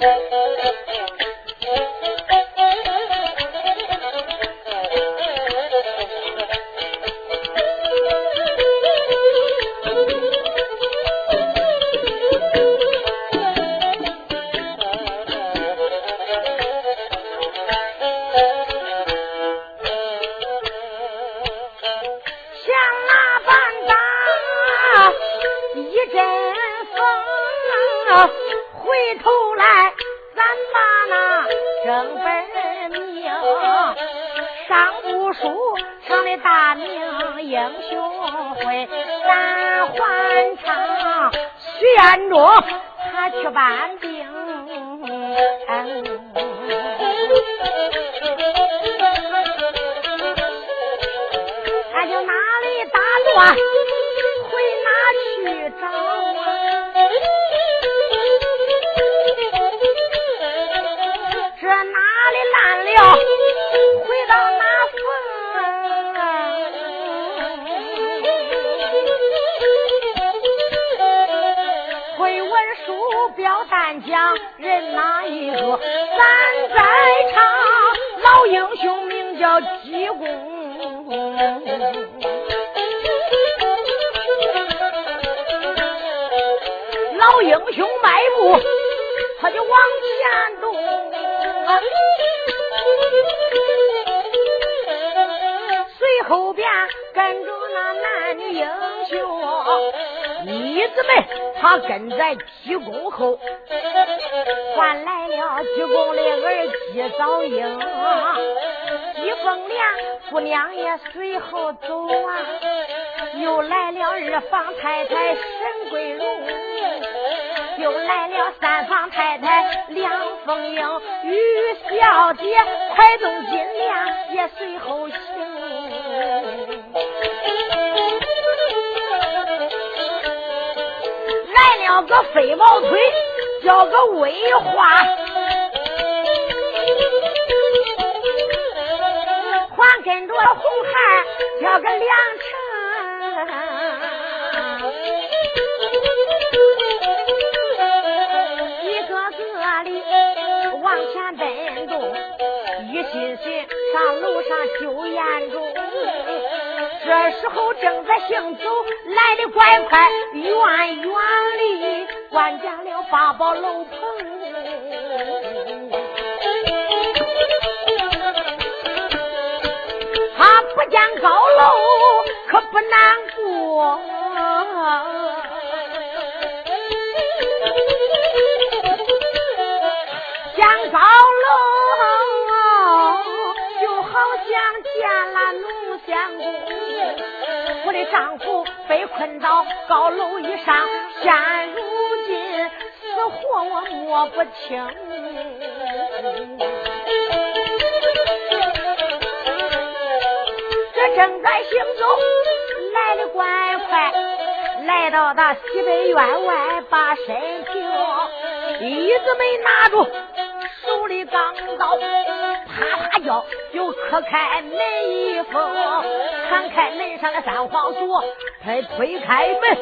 Thank you. 后边跟着那男女英雄，女子们，她跟在鞠躬后，换来了鞠躬的儿。姬早英、姬凤莲姑娘也随后走啊，又来了二房太太沈桂荣，又来了三房太太梁凤英，于小姐、快动金莲也随后。叫个飞毛腿叫个威化还跟着红孩叫个梁成一个个的往前奔东一心心上路上修严重这时候正在行走，来的怪快，远远里关见了八宝楼棚。他不见高楼，可不难过。见高楼。见了奴仙姑我的丈夫被困到高楼以上现如今死活我摸不清这正在行走来的怪快来到他西北院外把身就一直没拿住手里钢刀啪嚓叫就磕开门一封敞开门上的三皇锁他推开门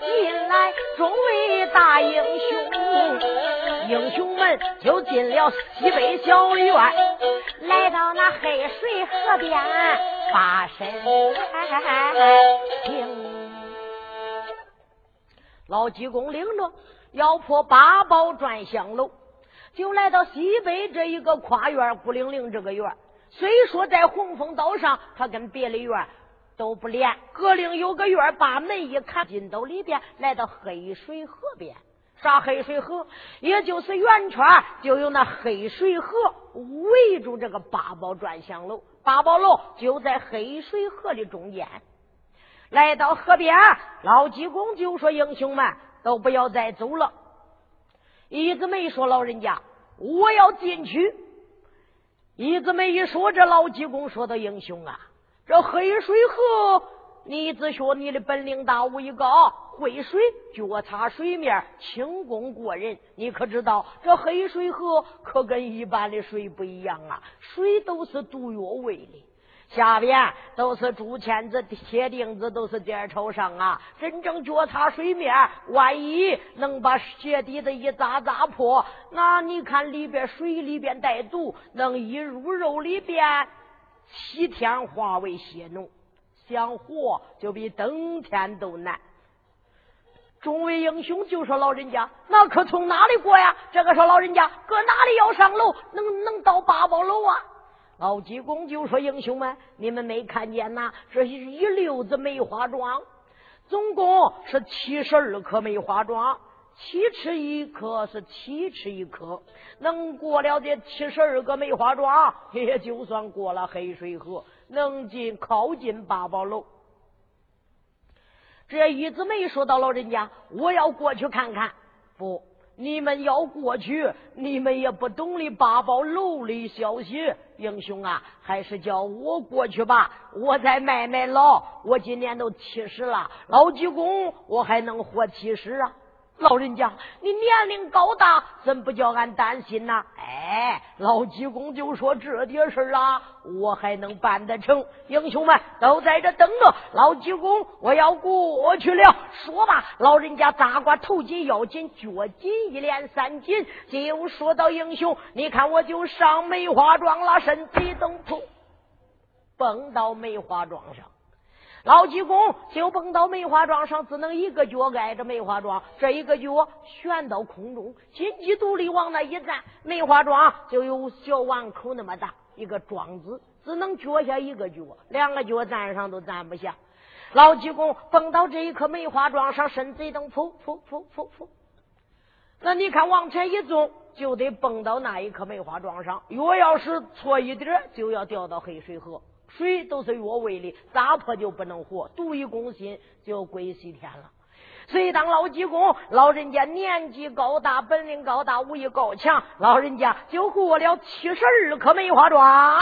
进来众位大英雄英雄们就进了西北小院来到那黑水河边把身轻老济公领着要破八宝转香楼就来到西北这一个跨院孤零零这个院。虽说在红枫岛上，他跟别的院都不连，隔邻有个院，把门一看，进到里边，来到黑水河边。上黑水河？也就是圆圈，就有那黑水河围住这个八宝转香楼。八宝楼就在黑水河的中间。来到河边，老济公就说：“英雄们，都不要再走了。”一直没说老人家，我要进去。你怎么一说这老济公说的英雄啊这黑水河你只学你的本领大我一个啊会水脚踏水面轻功过人。你可知道这黑水河可跟一般的水不一样啊水都是毒药味的下边都是竹签子、铁钉子，都是点朝上啊！真正脚踏水面，万一能把鞋底子一扎扎破，那你看里边水里边带毒，能一入肉里边，七天化为血脓，想活就比登天都难。众位英雄就说：“老人家，那可从哪里过呀？”这个说：“老人家，搁哪里要上楼？能能到八宝楼啊？”老济公就说：“英雄们，你们没看见呐？这是一溜子梅花桩，总共是七十二颗梅花桩，七尺一颗是七尺一颗，能过了这七十二个梅花桩，也就算过了黑水河，能进靠近八宝楼。”这一子没说到老人家，我要过去看看。不，你们要过去，你们也不懂的八宝楼里消息。英雄啊，还是叫我过去吧。我再卖卖老，我今年都七十了，老济公我还能活七十啊。老人家，你年龄高大，怎不叫俺担心呐？哎，老济公就说这点事啊，我还能办得成。英雄们都在这等着，老济公我要过去了。说吧，老人家扎瓜头紧腰紧，脚紧一连三紧，就说到英雄，你看我就上梅花桩了，身体蹬扑，蹦到梅花桩上。老济公就蹦到梅花桩上，只能一个脚挨着梅花桩，这一个脚悬到空中，金鸡独立往那一站，梅花桩就有小碗口那么大一个桩子，只能脚下一个脚，两个脚站上都站不下。老济公蹦到这一棵梅花桩上，身子一蹬，噗噗噗噗噗，那你看往前一纵，就得蹦到那一棵梅花桩上，若要是错一点，就要掉到黑水河。水都是药味的，扎破就不能活，毒一攻心就归西天了。所以当老济公老人家年纪高大，本领高大，武艺高强，老人家就过了七十二颗梅花桩，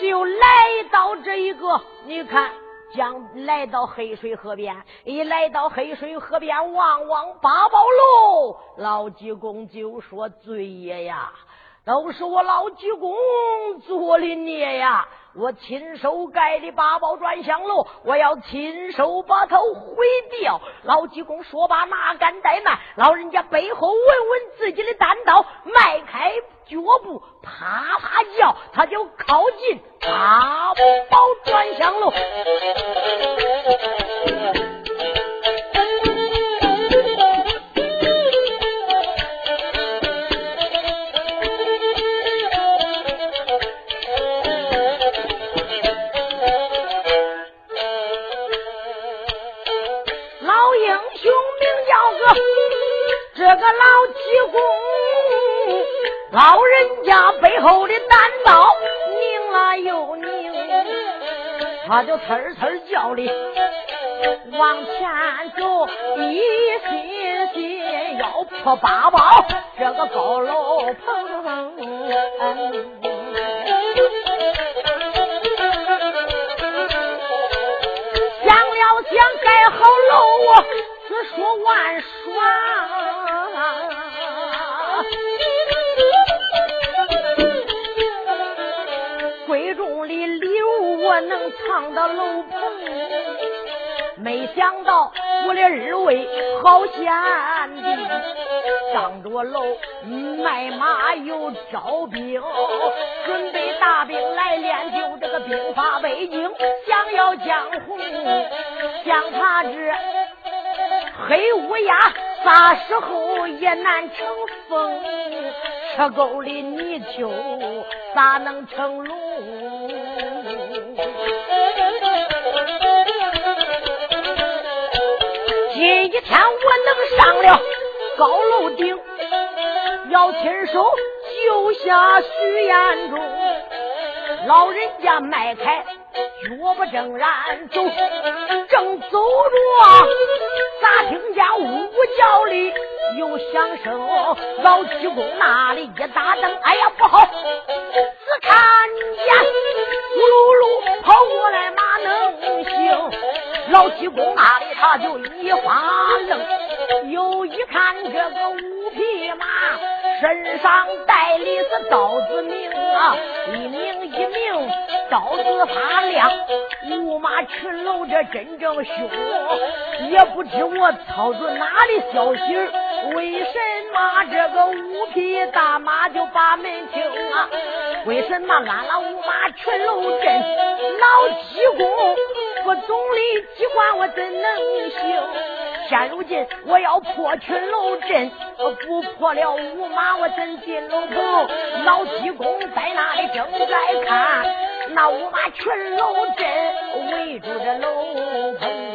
就来到这一个，你看，将来到黑水河边，一来到黑水河边，望望八宝楼，老济公就说：“罪爷呀！”都是我老济公做的孽呀！我亲手盖的八宝转香楼，我要亲手把它毁掉。老济公说罢，哪敢怠慢？老人家背后闻闻自己的单刀，迈开脚步，啪啪叫，他就靠近八宝转香楼。就呲呲叫的往前走，一心心要破八宝这个高楼棚。想了想盖好楼，只说万爽。物我能藏到楼棚，没想到我的二位好贤弟上着楼卖马又招兵，准备大兵来练就这个兵法背景，想要江湖，想他这黑乌鸦。啥时候也难成风，车沟里泥鳅咋能成龙？一天我能上了高楼顶，要亲手救下徐彦中。老人家迈开脚步正然走，正走着。咋听见呜叫里有响声？老济公那里一打灯，哎呀不好！只看见咕噜噜跑过来马能行？老济公那里他就一发愣，又一看这个五匹马身上带的是刀子名啊，一名一名刀子发亮。五马群楼这真正凶，也不知我操着哪里消息为什么这个五匹大马就把门清啊？为什么俺那五马群楼镇老济公不总理机关我怎能行？现如今我要破群楼阵，不破了五马我怎进楼棚？老济公在那里正在看，那五马群楼阵围住这楼棚。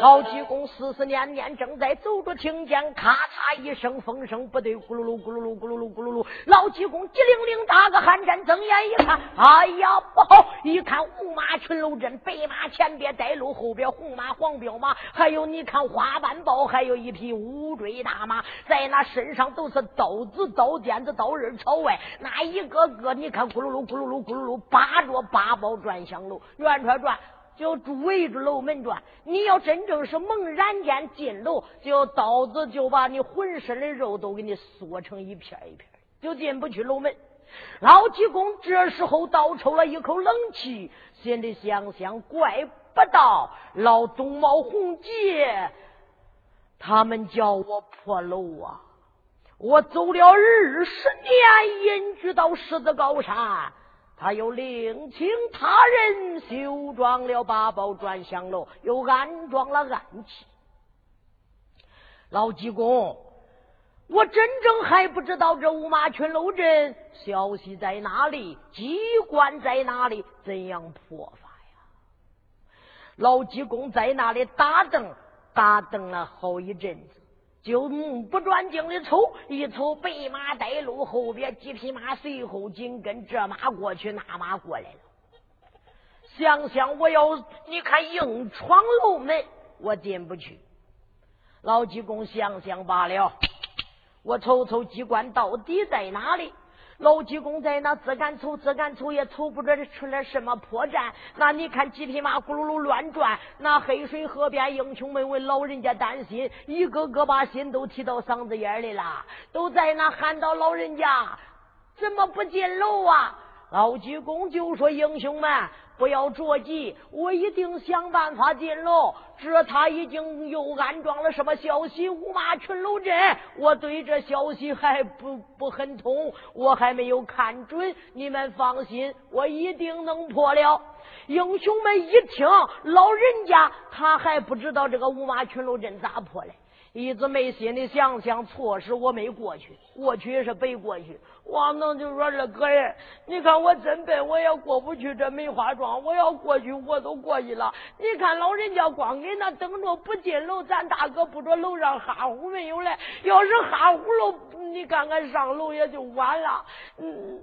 老济公思思念念，正在走着，听见咔嚓一声风声，不对，咕噜噜咕噜噜咕噜噜咕噜噜。老济公机灵灵打个寒战，睁眼一看，哎呀，不好！一看五马群楼阵，白马前边带路，后边红马黄骠马，还有你看花斑豹，还有一匹乌骓大马，在那身上都是刀子、刀尖子、刀刃朝外，那一个个你看，咕噜噜咕噜噜咕噜噜，八着八宝转香炉，转转转。就围着楼门转，你要真正是猛然间进楼，就刀子就把你浑身的肉都给你缩成一片一片，就进不去楼门。老济公这时候倒抽了一口冷气，心里想想：怪不到老东毛红杰他们叫我破楼啊！我走了二十年，隐居到狮子高山。他又另请他人修装了八宝转香楼，又安装了暗器。老济公，我真正还不知道这五马群楼阵消息在哪里，机关在哪里，怎样破法呀？老济公在那里打灯，打灯了好一阵子。就目不转睛的瞅，一瞅白马带路，后边几匹马随后紧跟，这马过去，那马过来了。想想我要你看硬闯楼门，我进不去。老济公想想罢了，我瞅瞅机关到底在哪里。老济公在那自敢瞅，自敢瞅也瞅不着出来什么破绽。那你看几匹马咕噜噜乱转，那黑水河边英雄们为老人家担心，一个个把心都提到嗓子眼里了，都在那喊道：“老人家怎么不进楼啊？”老济公就说：“英雄们。”不要着急，我一定想办法进楼。这他已经又安装了什么消息？五马群楼阵，我对这消息还不不很通，我还没有看准。你们放心，我一定能破了。英雄们一听，老人家他还不知道这个五马群楼阵咋破嘞。一直没心里想想错事，我没过去，过去也是白过去。王能就说：“二哥呀，你看我真笨，我也过不去这梅花庄。我要过去，我都过去了。你看老人家光给那等着不进楼，咱大哥不着楼上哈呼没有来。要是哈呼了，你看看上楼也就晚了。”嗯，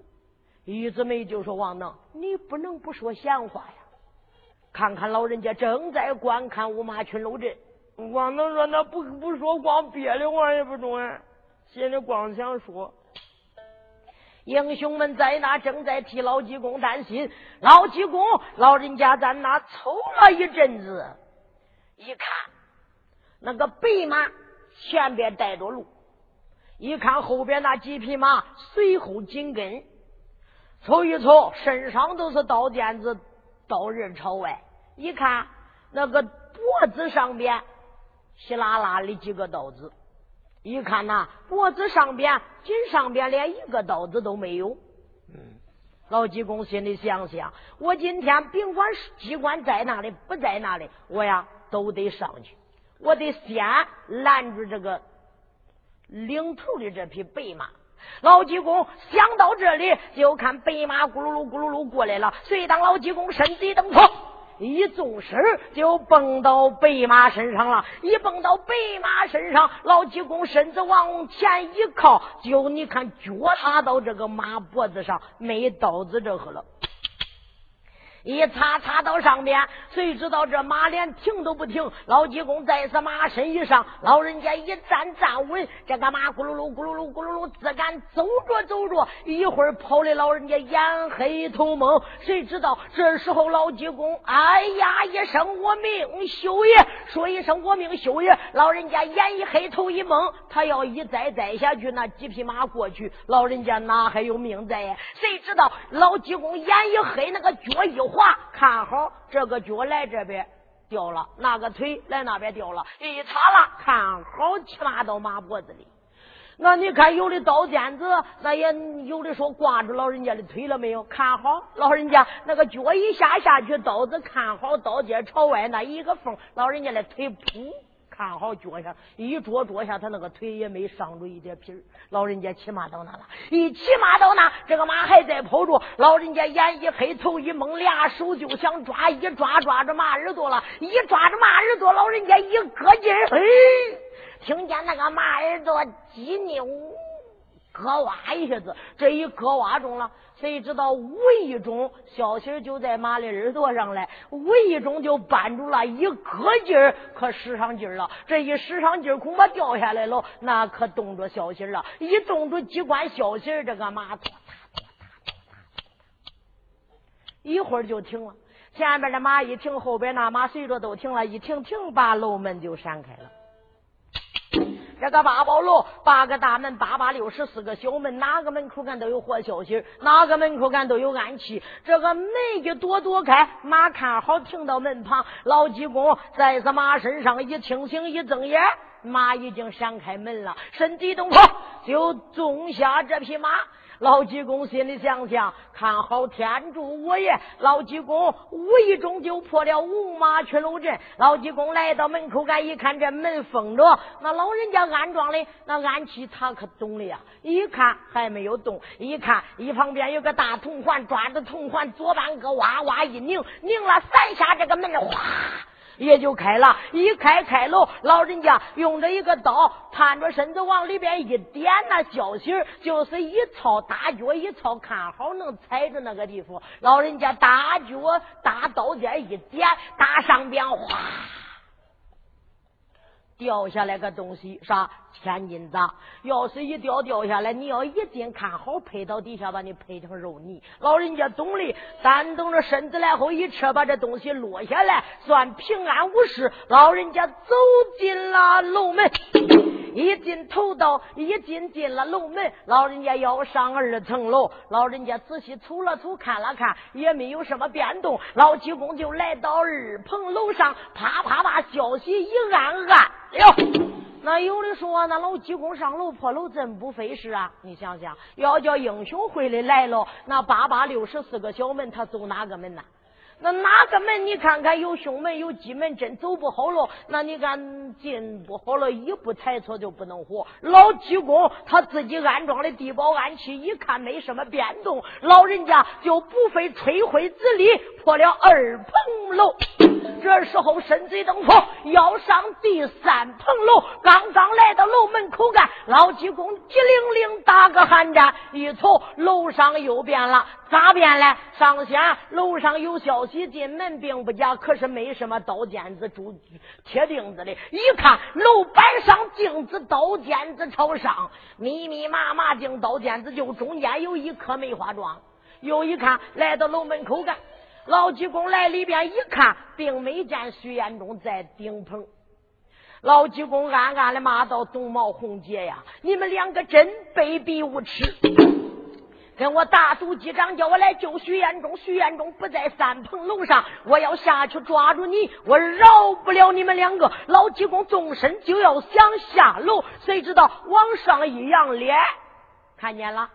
玉子梅就说：“王能，你不能不说闲话呀。看看老人家正在观看五马群楼阵。”光能说那不不说光憋的话也不中啊，心里光想说。英雄们在那正在替老济公担心，老济公老人家在那瞅了一阵子，一看那个白马前边带着路，一看后边那几匹马随后紧跟，瞅一瞅身上都是刀尖子、刀刃朝外，一看那个脖子上边。稀拉拉的几个刀子，一看呐，脖子上边、颈上边连一个刀子都没有。嗯，老济公心里想想，我今天甭管机关在哪里，不在哪里，我呀都得上去。我得先拦住这个领头的这匹白马。老济公想到这里，就看白马咕噜噜咕噜噜过来了。遂当老济公身子一蹬，错。一纵身就蹦到白马身上了，一蹦到白马身上，老济公身子往前一靠，就你看脚踏到这个马脖子上，没刀子这个了。一擦擦到上边，谁知道这马连停都不停。老济公再是马身一上，老人家一站站稳，这个马咕噜噜咕噜噜咕噜噜自敢走着走着，一会儿跑的老人家眼黑头蒙。谁知道这时候老济公哎呀一声我命休也，说一声我命休也，老人家眼一黑头一蒙，他要一栽栽下去，那几匹马过去，老人家哪还有命在呀？谁知道老济公眼一黑，那个脚一哇，看好这个脚来这边掉了，那个腿来那边掉了，一擦了，看好骑马到马脖子里。那你看有的刀尖子，那也有的说挂住老人家的腿了没有？看好老人家那个脚一下下去，刀子看好刀尖朝外那一个缝，老人家的腿噗。看好脚下一捉捉下，他那个腿也没伤着一点皮儿。老人家骑马到那了，一骑马到那，这个马还在跑着。老人家眼一黑，头一蒙，俩手就想抓，一抓抓着马耳朵了，一抓着马耳朵，老人家一搁劲儿，嘿，听见那个马耳朵叽扭，咯哇一下子，这一咯哇中了。谁知道无意中小心就在马的耳朵上来，无意中就绊住了，一搁劲儿可使上劲儿了。这一使上劲儿，恐怕掉下来了。那可冻着小心了，一冻住机关小心，这个马，一会儿就停了。前边的马一停，后边那马随着都停了，一停停，把楼门就闪开了。这个八宝楼，八个大门，八八六十四个小门，哪个门口干都有活消息，哪个门口干都有暗器。这个门一躲躲开，马看好停到门旁，老济公在这马身上一清醒一睁眼，马已经闪开门了，身体动跑就纵下这匹马。老济公心里想想，看好天助我也！老济公无意中就破了五马群楼阵。老济公来到门口，干一看这门封着，那老人家安装的那暗器他可懂了呀！一看还没有动，一看一旁边有个大铜环，抓着铜环左半个哇哇一拧，拧了三下，这个门哗。也就开了，一开开喽，老人家用着一个刀，探着身子往里边一点，那消息就是一操大脚一操，看好能踩着那个地方。老人家大脚大刀尖一点，打上边哗掉下来个东西，啥？千斤子，要是一掉掉下来，你要一定看好，配到底下把你配成肉泥。老人家懂的，咱等着身子来后一撤，把这东西落下来，算平安无事。老人家走进了楼门，一进头道，一进进了楼门，老人家要上二层楼。老人家仔细瞅了瞅，看了看，也没有什么变动。老济公就来到二棚楼上，啪啪啪消息一按按，哎呦！那有的说，那老济公上楼破楼真不费事啊！你想想，要叫英雄会的来了，那八八六十四个小门，他走哪个门呢？那哪个门？你看看，有凶门，有鸡门，真走不好了。那你看进不好了，一步踩错就不能活。老济公他自己安装的地保暗器，一看没什么变动，老人家就不费吹灰之力破了二层楼。这时候身子登坡，要上第三层楼，刚刚来到楼门口干，老济公急灵灵打个寒战，一瞅楼上又变了，咋变了？上仙楼上有消息进门并不假，可是没什么刀尖子竹铁钉子的。一看楼板上镜子刀尖子朝上，密密麻麻镜刀尖子就中间有一颗梅花桩。又一看来到楼门口干。老济公来里边一看，并没见徐延忠在顶棚。老济公暗暗的骂道：“东毛红姐呀，你们两个真卑鄙无耻！跟我大赌机长，叫我来救徐延忠。徐延忠不在三棚楼上，我要下去抓住你，我饶不了你们两个。”老济公纵身就要想下楼，谁知道往上一扬脸，看见了，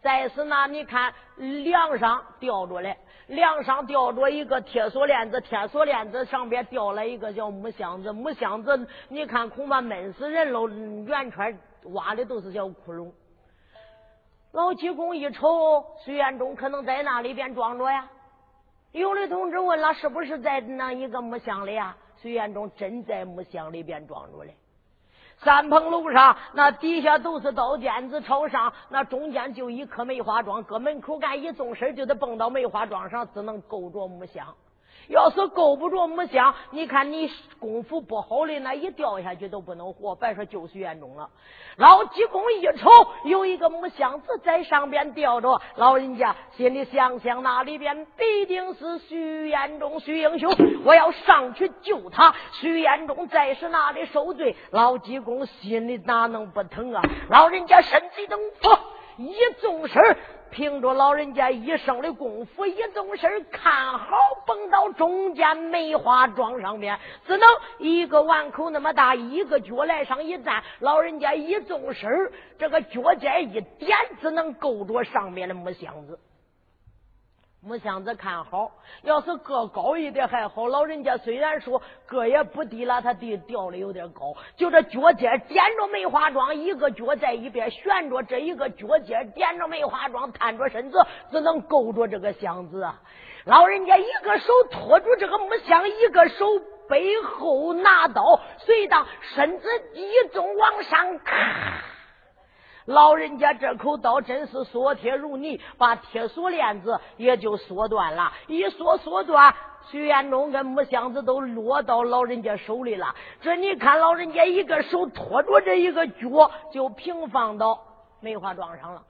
再是那你看梁上吊着嘞。梁上吊着一个铁锁链子，铁锁链子上边吊了一个叫木箱子，木箱子你看恐怕闷死人喽，圆圈挖的都是小窟窿。老济公一瞅，徐元忠可能在那里边装着呀。有的同志问了，是不是在那一个木箱里呀？徐元忠真在木箱里边装着嘞。三棚楼上那底下都是刀尖子朝上，那中间就一棵梅花桩，搁门口干一纵身就得蹦到梅花桩上，只能够着木箱。要是够不着木箱，你看你功夫不好的，那一掉下去都不能活，别说救徐延忠了。老济公一瞅，有一个木箱子在上边吊着，老人家心里想想，那里边必定是徐延忠，徐英雄，我要上去救他。徐延忠在是那里受罪，老济公心里哪能不疼啊？老人家身体等佛一纵身。凭着老人家一生的功夫，一纵身看好，蹦到中间梅花桩上面，只能一个碗口那么大，一个脚来上一站，老人家一纵身，这个脚尖一点，只能够着上面的木箱子。木箱子看好，要是个高一点还好。老人家虽然说个也不低了，他地掉的有点高。就这脚尖点着梅花桩，一个脚在一边悬着，这一个脚尖点着梅花桩，探着身子，只能够着这个箱子。老人家一个手托住这个木箱，一个手背后拿刀，随当身子一纵往上咔。老人家这口刀真是缩铁如泥，把铁锁链子也就锁断了。一锁锁断，徐延忠跟木箱子都落到老人家手里了。这你看，老人家一个手托着这一个脚，就平放到梅花桩上了。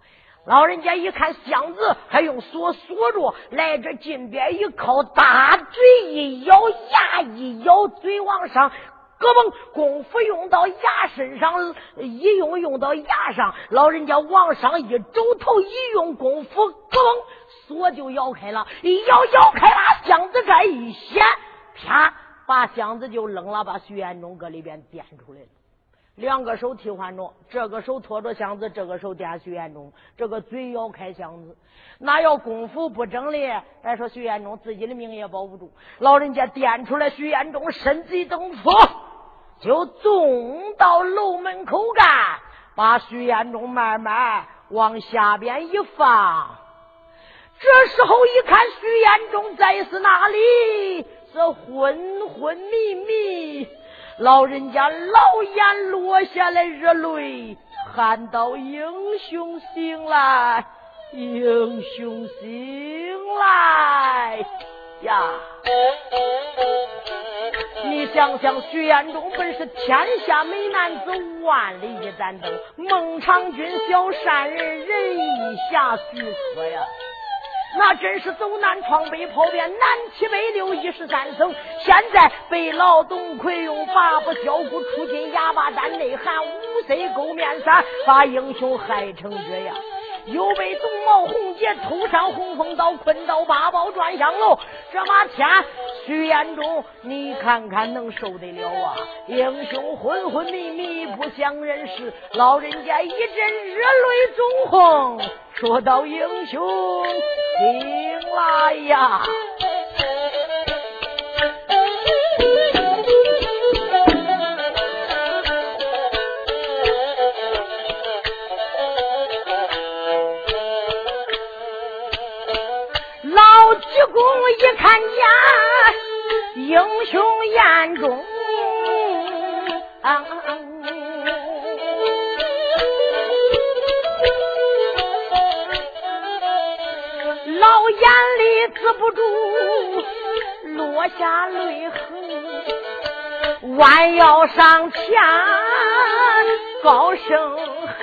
老人家一看箱子还用锁锁着，来这近边一靠，大嘴一咬，牙一咬，嘴往上。咯嘣，功夫用到牙身上，一用用到牙上，老人家往上一肘头一用功夫，咯嘣，锁就咬开了，一咬咬开了，箱子盖一掀，啪，把箱子就扔了，把徐延忠搁里边掂出来了。两个手替换着，这个手托着箱子，这个手掂徐延忠，这个嘴咬开箱子，那要功夫不整哩，再说徐延忠自己的命也保不住。老人家掂出来，徐延忠身子一蹬，就纵到楼门口干，把徐延忠慢慢往下边一放。这时候一看，徐延忠在是哪里？是昏昏迷迷。老人家老眼落下来热泪，喊道：“英雄醒来，英雄醒来呀！”你想想，徐彦忠本是天下美男子，万里一盏灯。孟尝君小善人，人义侠许可呀。那真是走南闯北跑遍南七北六一十三省。现在被老董魁用八不交骨出进哑巴山内涵五岁勾面山，把英雄害成这样。又被董茂红杰偷上红风刀，捆到八宝转香楼。这把天，徐延忠，你看看能受得了啊？英雄昏昏迷迷不想人事，老人家一阵热泪纵横，说到英雄醒来呀。一看见英雄眼中，老眼里止不住落下泪痕，弯腰上前高声喊，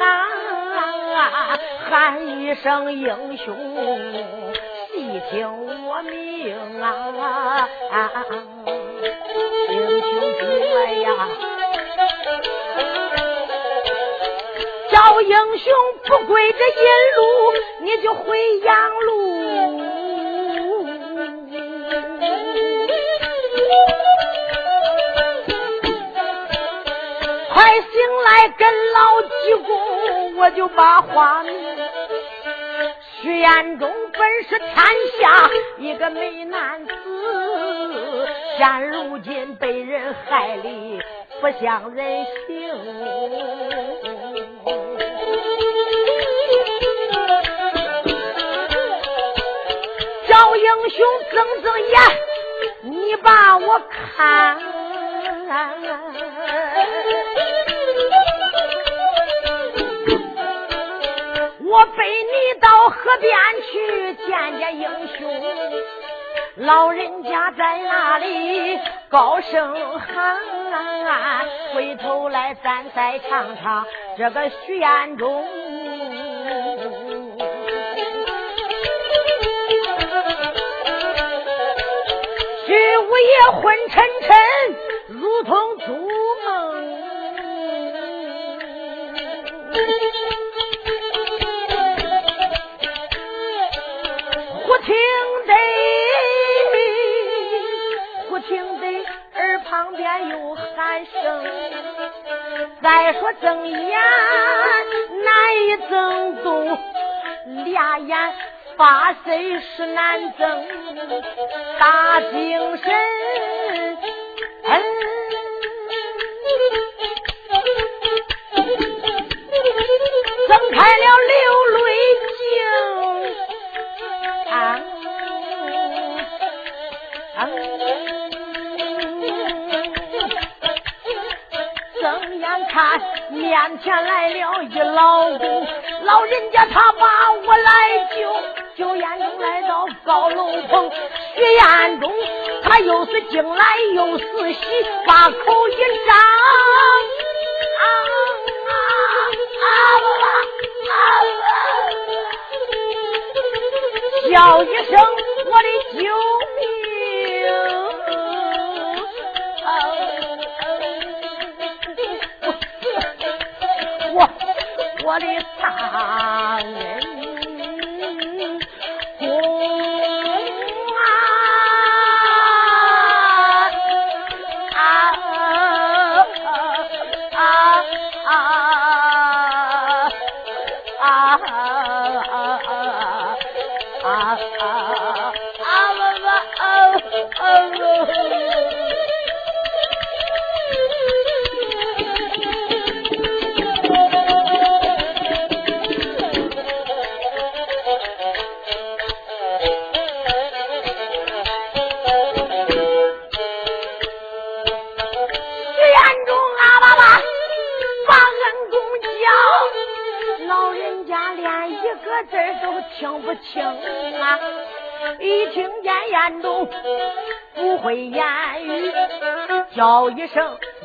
喊一声英雄。听我命啊，英雄出来呀！叫英雄不归这阴路，你就回阳路。快醒来跟老济公，我就把话明。徐延忠本是天下一个美男子，现如今被人害的不像人形。叫英雄睁睁眼，你把我看。我背你到河边去见见英雄。老人家在那里高声喊，回头来咱再唱唱这个徐彦中。徐五爷昏沉沉，如同猪再说睁眼难以睁动，俩眼发神是难睁，大精神。睁开了面前来了一老公，老人家他把我来救，救眼中来到高楼棚，徐彦中他又是惊来又是喜，把口一张。啊啊啊啊啊叫一声我的大恩公徐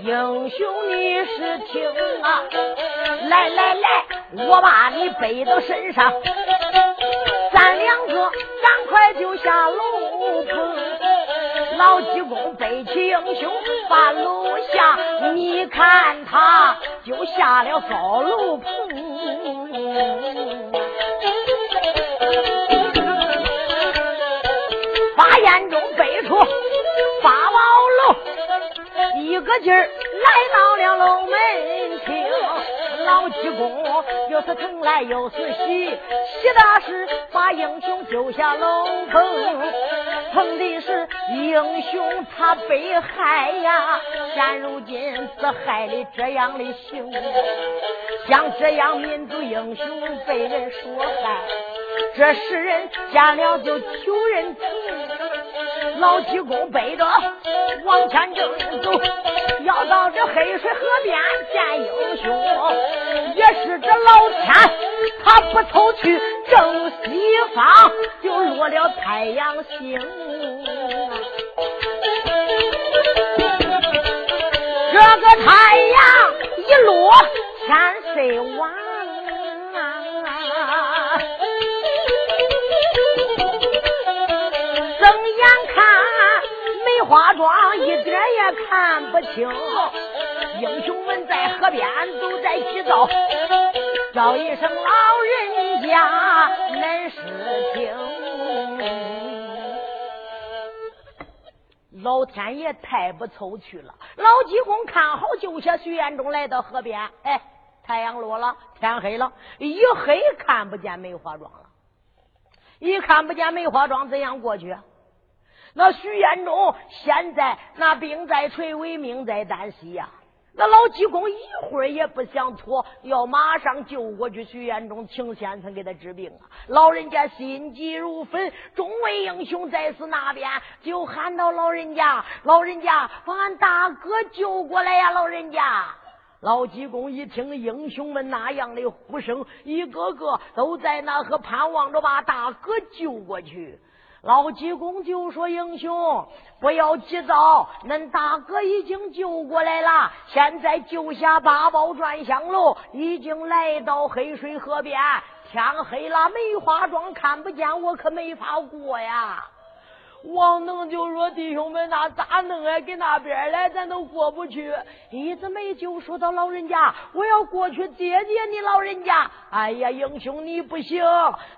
英雄你是听啊！来来来，我把你背到身上，咱两个赶快就下楼棚。老济公背起英雄把楼下，你看他就下了高楼棚，又是疼来又是喜，喜的是把英雄救下楼棚，疼的是英雄他被害呀，现如今是害的这样的行，像这样民族英雄被人所害，这世人见了就求人疼。老济公背着往前正走，要到这黑水河边见英雄，也是这老天他不偷去正西方，就落了太阳星。这个太阳一落，天色晚花桩，一点也看不清。英雄们在河边都在洗澡，叫一声老人家，恁是听。老天爷太不凑趣了。老济公看好救下徐彦中，来到河边。哎，太阳落了，天黑了，一黑看不见梅花桩了。一看不见梅花桩，怎样过去？那徐彦中现在那病在垂危，命在旦夕呀。那老济公一会儿也不想拖，要马上救过去。徐彦中请先生给他治病啊！老人家心急如焚，众位英雄在此那边就喊到：“老人家，老人家，把俺大哥救过来呀！老人家，老济公一听英雄们那样的呼声，一个个都在那和盼望着把大哥救过去。老济公就说：“英雄，不要急躁，恁大哥已经救过来了。现在救下八宝转香炉，已经来到黑水河边。天黑了，梅花桩看不见，我可没法过呀。”王能就说：“弟兄们，那咋弄啊？给那边来，咱都过不去。”一直没就说到老人家，我要过去接接你老人家。哎呀，英雄你不行，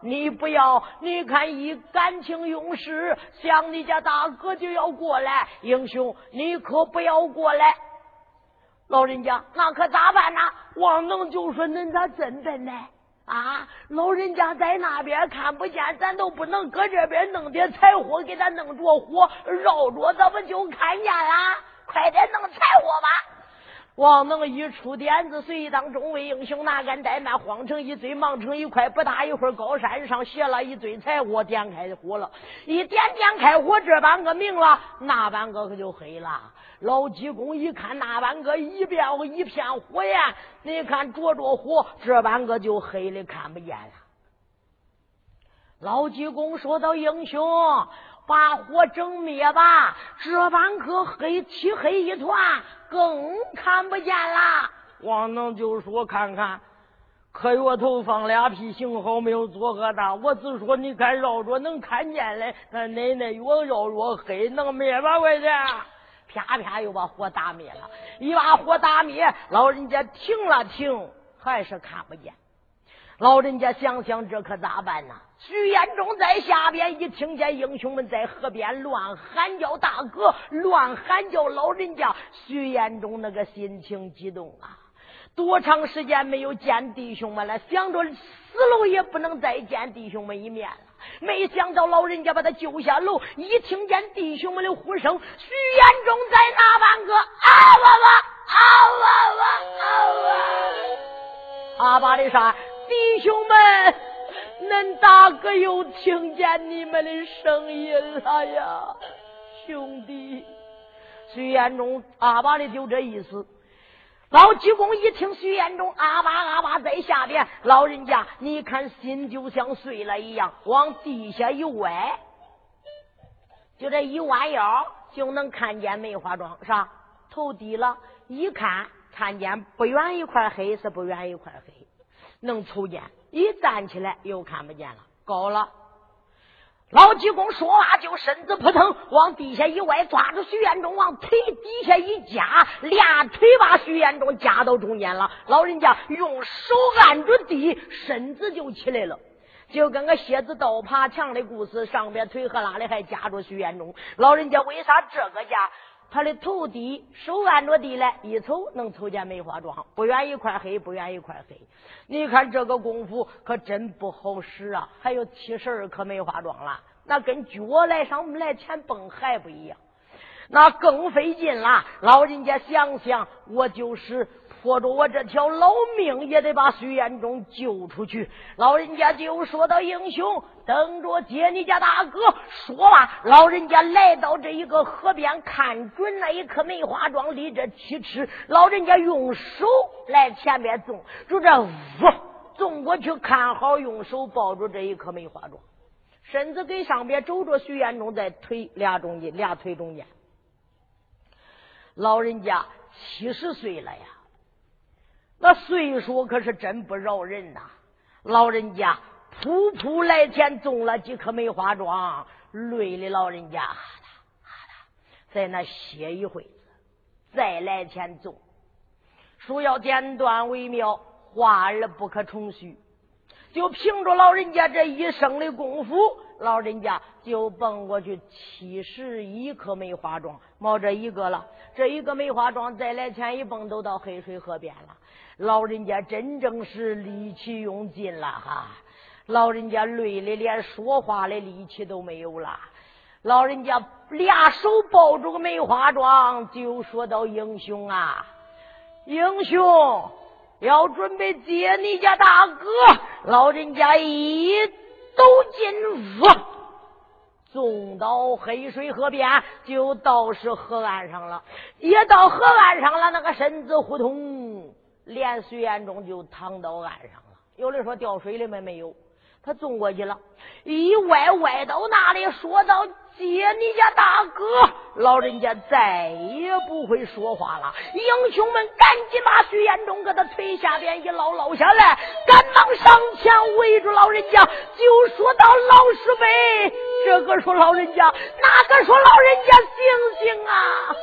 你不要，你看一感情用事，想你家大哥就要过来，英雄你可不要过来。老人家，那可咋办呢？王能就说：“恁咋真笨呢？”啊，老人家在那边看不见，咱都不能搁这边弄点柴火给他弄着火，绕着咱不就看见了？快点弄柴火吧！王能一出点子，随当众位英雄哪敢怠慢，慌成一堆，忙成一块。不大一会儿，高山上写了一堆柴火，点开火了。一点点开火，这半个明了，那半个可就黑了。老济公一看那半个一片一片火焰，你看着着火，这半个就黑的看不见了。老济公说道：“英雄。”把火整灭吧！这半个黑漆黑一团，更看不见了。王能就说：“看看，可月头放俩屁，幸好没有做个大。我只说，你看绕着能看见嘞，那奶奶越绕越黑，能灭吧？快点！啪啪又把火打灭了。一把火打灭，老人家停了停，还是看不见。老人家想想，这可咋办呢？徐延忠在下边一听见英雄们在河边乱喊叫，大哥乱喊叫，老人家徐延忠那个心情激动啊！多长时间没有见弟兄们了？想着死了也不能再见弟兄们一面了。没想到老人家把他救下楼，一听见弟兄们的呼声，徐延忠在那半个啊哇哇啊哇哇啊哇啊吧的啥？弟兄们，恁大哥又听见你们的声音了呀，兄弟！徐延忠阿爸的就这意思。老济公一听徐延忠阿爸阿爸在下边，老人家你看心就像碎了一样，往地下一歪，就这一弯腰就能看见梅花桩，是吧？头低了一看，看见不远一块黑，是不远一块黑。能瞅见，一站起来又看不见了，高了。老济公说话就身子扑腾，往地下一歪，抓住徐延忠往腿底下一夹，俩腿把徐延忠夹到中间了。老人家用手按住地，身子就起来了，就跟个蝎子倒爬墙的故事，上边腿和拉的还夹住徐延忠。老人家为啥这个夹？他的头低，手按着地来，一瞅能瞅见梅花桩，不远一块黑，不远一块黑。你看这个功夫可真不好使啊！还有七十二颗梅花桩了，那跟脚来上来前蹦还不一样，那更费劲了。老人家想想，我就是。拖着我这条老命也得把徐延忠救出去。老人家就说到：“英雄，等着接你家大哥。”说吧，老人家来到这一个河边，看准那一棵梅花桩离这七尺。老人家用手来前面纵，就这呜纵过去，看好用手抱住这一棵梅花桩，身子给上边肘着徐延忠在腿俩中间，俩腿中间。老人家七十岁了呀。那岁数可是真不饶人呐！老人家噗噗来前种了几棵梅花桩，累的老人家哈哒哈哒，在那歇一会子，再来前种。书要简短为妙，话而不可重叙。就凭着老人家这一生的功夫，老人家就蹦过去七十一棵梅花桩，冒这一个了。这一个梅花桩再来前一蹦，都到黑水河边了。老人家真正是力气用尽了哈，老人家累的连说话的力气都没有了。老人家俩手抱住个梅花桩，就说到：“英雄啊，英雄，要准备接你家大哥。”老人家一走进屋，送到黑水河边，就到是河岸上了。也到河岸上了，那个身子胡同，连随眼中就躺到岸上了。有的说掉水里面没有。他纵过去了，一歪歪到那里，说道：“接你家大哥！”老人家再也不会说话了。英雄们赶紧把徐延忠搁他腿下边一捞捞下来，赶忙上前围住老人家，就说到：“老师辈，这个说老人家，那个说老人家，醒醒啊！”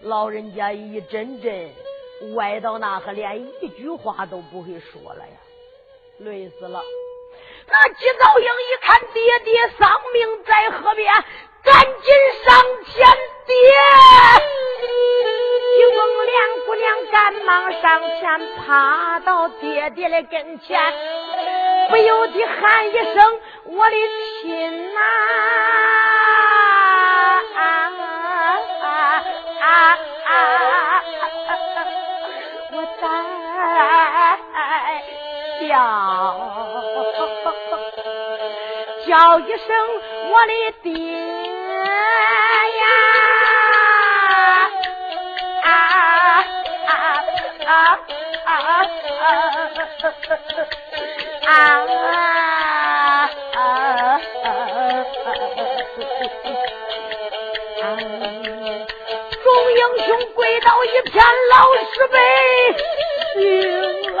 老人家一阵阵歪到那可连一句话都不会说了呀。累死了！那季早英一看爹爹丧命在河边，赶紧上前爹。徐凤莲姑娘赶忙上前，爬到爹爹的跟前，不由得喊一声：“我的亲呐！”啊我在。叫叫一声我的爹呀！啊啊啊啊啊啊！众英雄跪倒一片，老师辈醒了。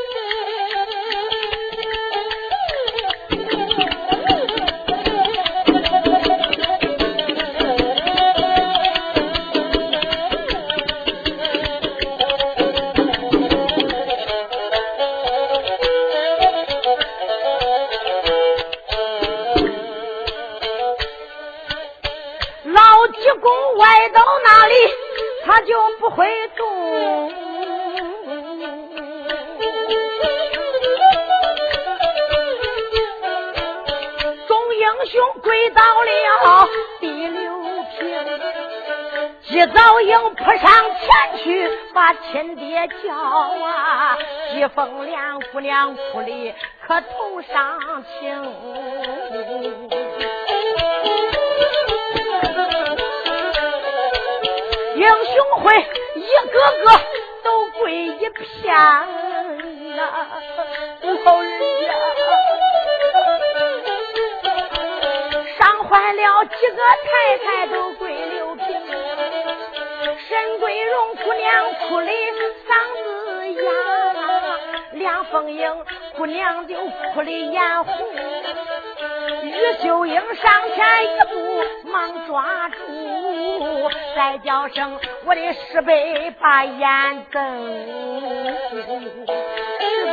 英扑上前去把亲爹叫啊！季凤莲姑娘哭的可头上青，英雄会一个个都跪一片呐，老人家。伤坏了几个太太都姑娘哭的嗓子哑，梁凤英姑娘就哭的眼红，于秀英上前一步忙抓住，再叫声我的师辈把眼瞪，师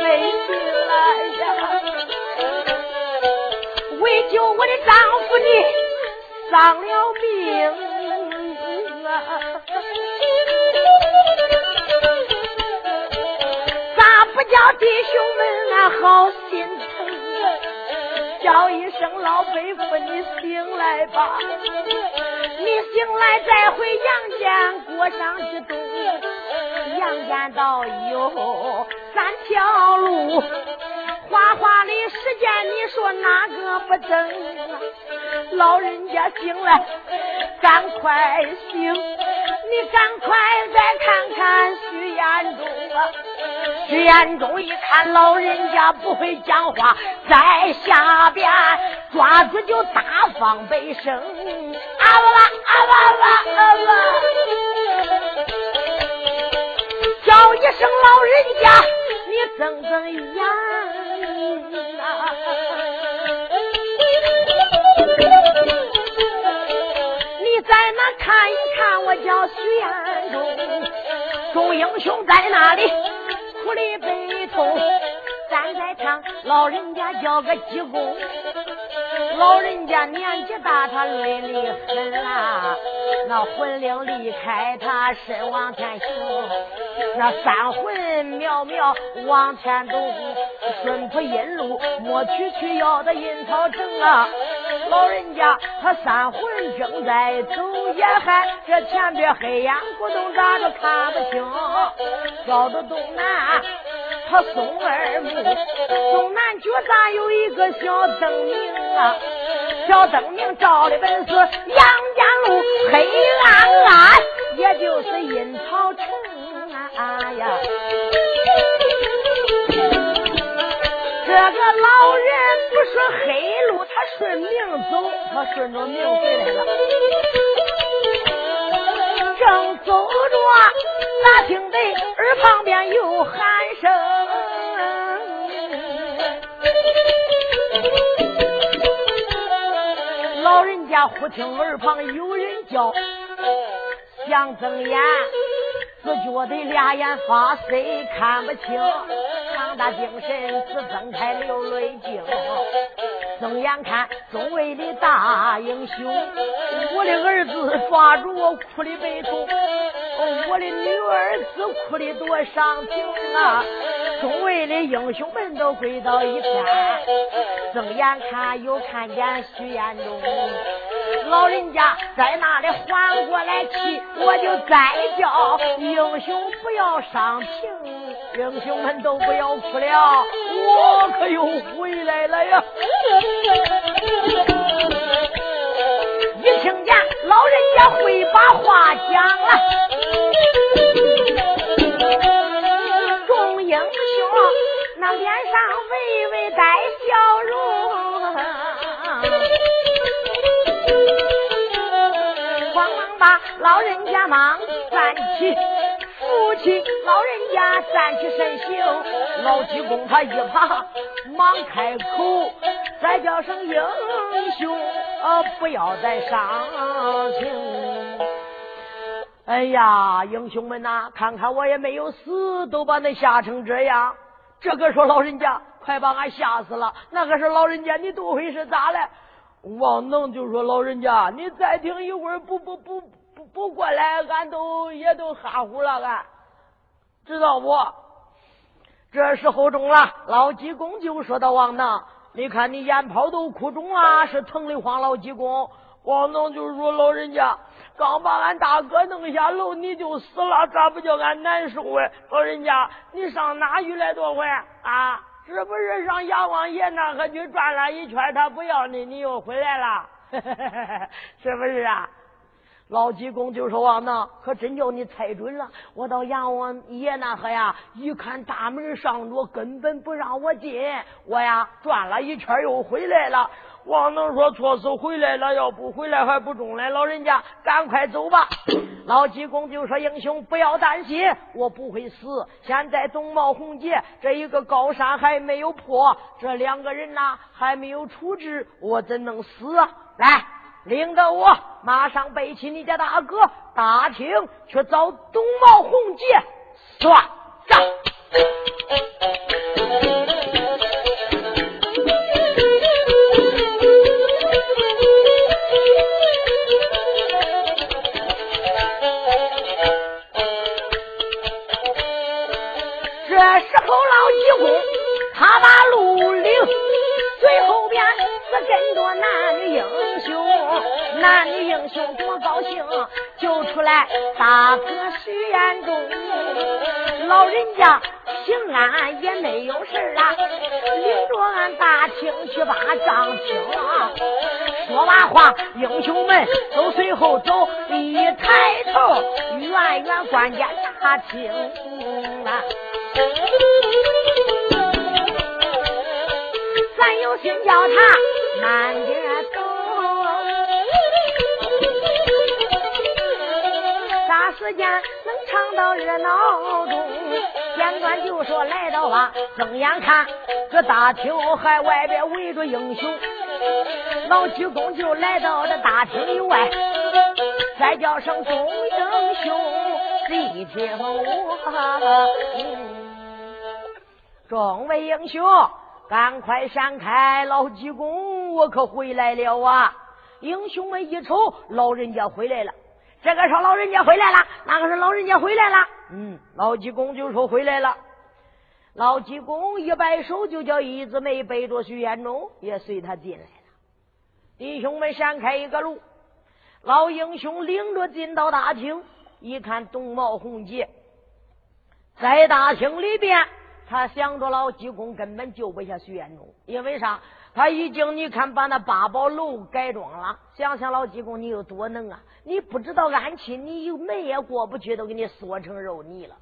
辈进来呀。为救我的丈夫，你丧了命啊！好心疼？叫一声老辈夫，你醒来吧！你醒来再回阳间过上几冬。阳间道有三条路。花花的时间，你说哪个不争？老人家醒来，赶快醒！你赶快再看看徐延忠啊！徐延忠一看老人家不会讲话，在下边抓住就大放悲声，啊哇哇啊哇哇啊哇！叫一声老人家，你睁睁眼。你在那看一看，我叫徐延忠，众英雄在那里哭的悲痛，站在场，老人家叫个济公。老人家年纪大，他累得很啦，那魂灵离开他，身往前行。那三魂渺渺往前走，顺坡阴路莫去去要的阴草城啊！老人家他三魂正在走，也还这前边黑烟咕咚咋着看不清，绕着东南。他松二目，东南角咋有一个小灯明啊？小灯明照的本是杨家路，黑暗暗，也就是阴曹城啊呀。这个老人不说黑，顺命走，他顺着命回来了。正走着，咋听得耳旁边有喊声？老人家忽听耳旁有人叫，想睁眼，只觉得俩眼发涩，看不清。强大精神，只睁开流泪睛。睁眼看周围的大英雄，我的儿子抓住我哭的悲痛，我的女儿子哭的多伤情啊！周围的英雄们都跪到一边，睁眼看又看见徐彦中，老人家在那里缓过来气，我就再叫英雄不要伤情，英雄们都不要哭了，我可又回来了呀！一听见老人家会把话讲了，众英雄那脸上微微带笑容，把老人家忙站起。扶起老人家站起身行，老济公他一爬，忙开口，再叫声英雄，啊，不要再伤情。哎呀，英雄们呐，看看我也没有死，都把恁吓成这样。这个说老人家，快把俺吓死了。那个是老人家，你都会是咋了？王能就说老人家，你再听一会儿，不不不。不不过来，俺都也都哈呼了，俺知道不？这时候中了，老济公就说到王能，你看你眼泡都哭肿了，是疼的慌。老济公，王能就说老人家刚把俺大哥弄下楼，你就死了，咋不叫俺难受啊？老人家，你上哪去来多会啊？是不是上阎王爷那可去转了一圈，他不要你，你又回来了？是不是啊？老济公就说：“王能，可真叫你猜准了。我到阎王爷那呵呀，一看大门上着，根本不让我进。我呀转了一圈又回来了。王能说：错是回来了，要不回来还不中嘞。老人家，赶快走吧。老济公就说：英雄不要担心，我不会死。现在东茂红杰这一个高山还没有破，这两个人呐还没有处置，我怎能死啊？来。”领着我马上背起你家大哥大清去找东茂红杰算账。边是跟着男女英雄。男女英雄多高兴，就出来大哥许愿中，老人家平安也没有事啊，领着俺大厅去把账清。说完话，英雄们都随后走，一抬头，远远观见大厅啊，咱有心叫他慢点走。啥时间能唱到热闹中，简短就说来到啊，睁眼看这大厅还外边围着英雄，老济公就来到这大厅以外，再叫声众英雄细听我，众位英雄赶快闪开，老济我可回来了啊！英雄们一瞅，老人家回来了。这个说老人家回来了，那个是老人家回来了。嗯，老济公就说回来了。老济公一摆手，就叫一字眉背着徐彦忠也随他进来了。弟兄们闪开一个路，老英雄领着进到大厅，一看东茂红杰在大厅里边他想着老济公根本救不下徐彦忠，因为啥？他已经你看把那八宝楼改装了。想想老济公你有多能啊！你不知道安亲，你门也过不去，都给你缩成肉泥了。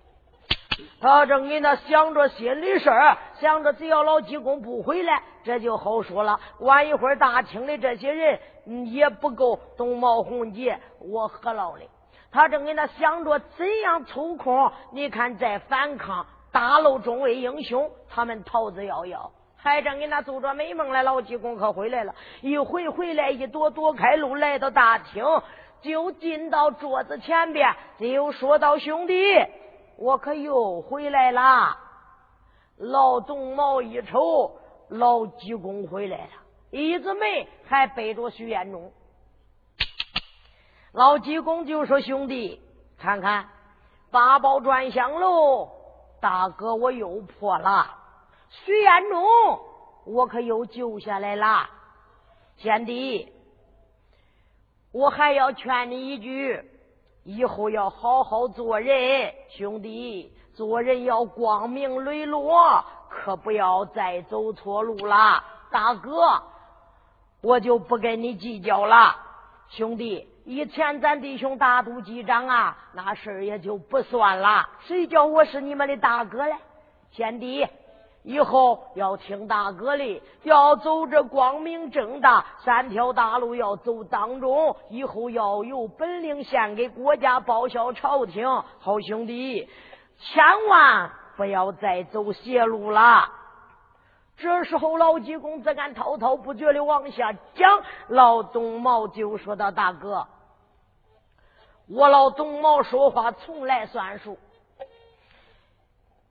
他正给那想着心里事儿，想着只要老济公不回来，这就好说了。晚一会儿大清的这些人也不够东茂红杰我何劳的。他正给那想着怎样抽空，你看再反抗大陆众位英雄，他们逃之夭夭。还正给那做着美梦来，老济公可回来了。一回回来，一躲躲开路，来到大厅，就进到桌子前边，就说道：“兄弟。”我可又回来了，老总毛一瞅，老济公回来了，一子妹还背着徐彦中。老济公就说：“兄弟，看看八宝转香喽，大哥我又破了，徐彦中我可又救下来了。贤弟，我还要劝你一句。”以后要好好做人，兄弟，做人要光明磊落，可不要再走错路了。大哥，我就不跟你计较了。兄弟，以前咱弟兄大都记长啊，那事儿也就不算了。谁叫我是你们的大哥嘞？贤弟。以后要听大哥的，要走这光明正大三条大路，要走当中。以后要有本领献给国家，报效朝廷。好兄弟，千万不要再走邪路了。这时候，老济公在敢滔滔不绝的往下讲。老董毛就说道：“大哥，我老董毛说话从来算数，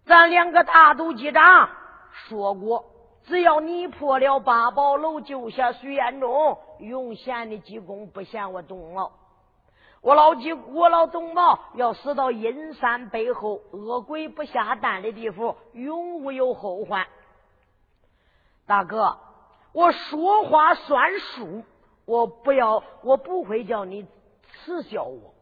咱两个大都记长。”说过，只要你破了八宝楼，救下徐彦中，永贤的济公不嫌我东毛。我老济，我老东毛要死到阴山背后，恶鬼不下蛋的地方，永无有后患。大哥，我说话算数，我不要，我不会叫你耻笑我，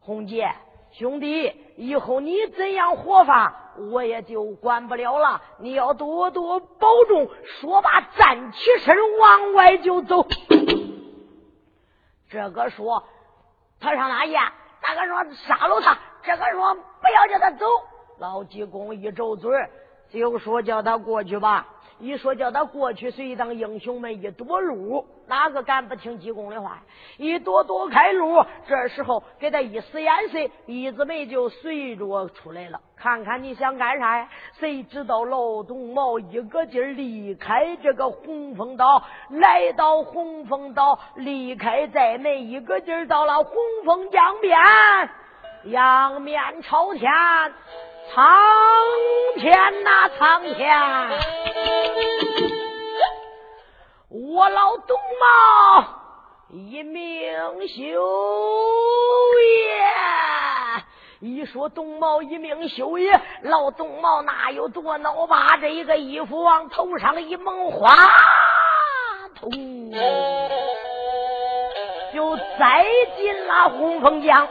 红姐。兄弟，以后你怎样活法，我也就管不了了。你要多多保重。说罢，站起身往外就走。这个说他上哪去？那个说杀了他。这个说不要叫他走。老济公一皱嘴，就说叫他过去吧。一说叫他过去，随当英雄们一躲路，哪个敢不听济公的话？一躲躲开路，这时候给他一使眼色，一子梅就随着出来了。看看你想干啥呀？谁知道老东毛一个劲儿离开这个红枫岛，来到红枫岛，离开寨门，一个劲儿到了红枫江边，仰面朝天。苍天呐，苍天！我老东茂一命休也。一说东茂一命休也，老东茂哪有多恼？把这一个衣服往头上一蒙，哗，通，就栽进了红枫江。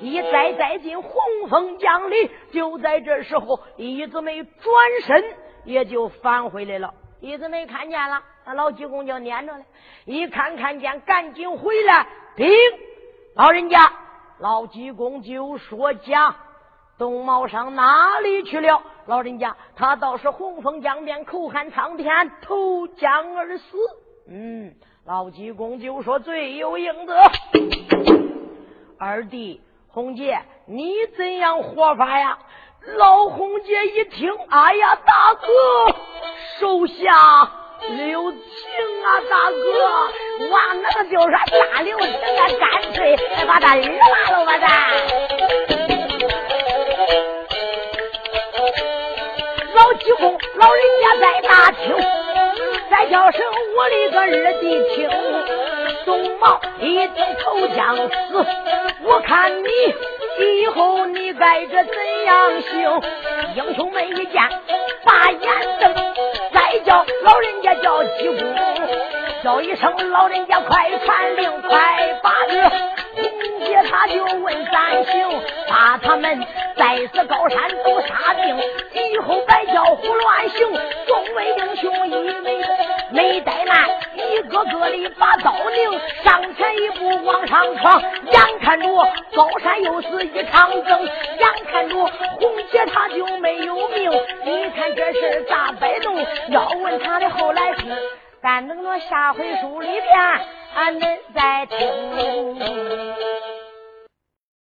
一栽栽进红枫江里，就在这时候，一子梅转身也就返回来了。一子梅看见了，那老济公就撵着了。一看看见，赶紧回来，禀老人家。老济公就说：“讲东茂上哪里去了？老人家，他倒是红枫江边口喊苍天，投江而死。”嗯，老济公就说：“罪有应得，二弟。”红姐，你怎样活法呀？老红姐一听，哎呀，大哥，手下留情啊，大哥，哇，那个叫啥大留情啊，干脆把他拉了吧，咱。老济公，老人家在大厅，再叫声我的个二弟听，宋毛一定投江死。我看你以后你该这怎样行？英雄们一见，把眼瞪，再叫老人家叫济公，叫一声老人家快传令，快把这红姐他就问咱行，把他们在此高山都杀定，以后白叫胡乱行。众位英雄一没没怠慢，一个个的把刀拧，上前一步往上闯，眼看着高山又是一场争，眼看着红姐她就没有命。你看这事咋摆弄？要问他的后来事，咱等着下回书里边，俺们再听。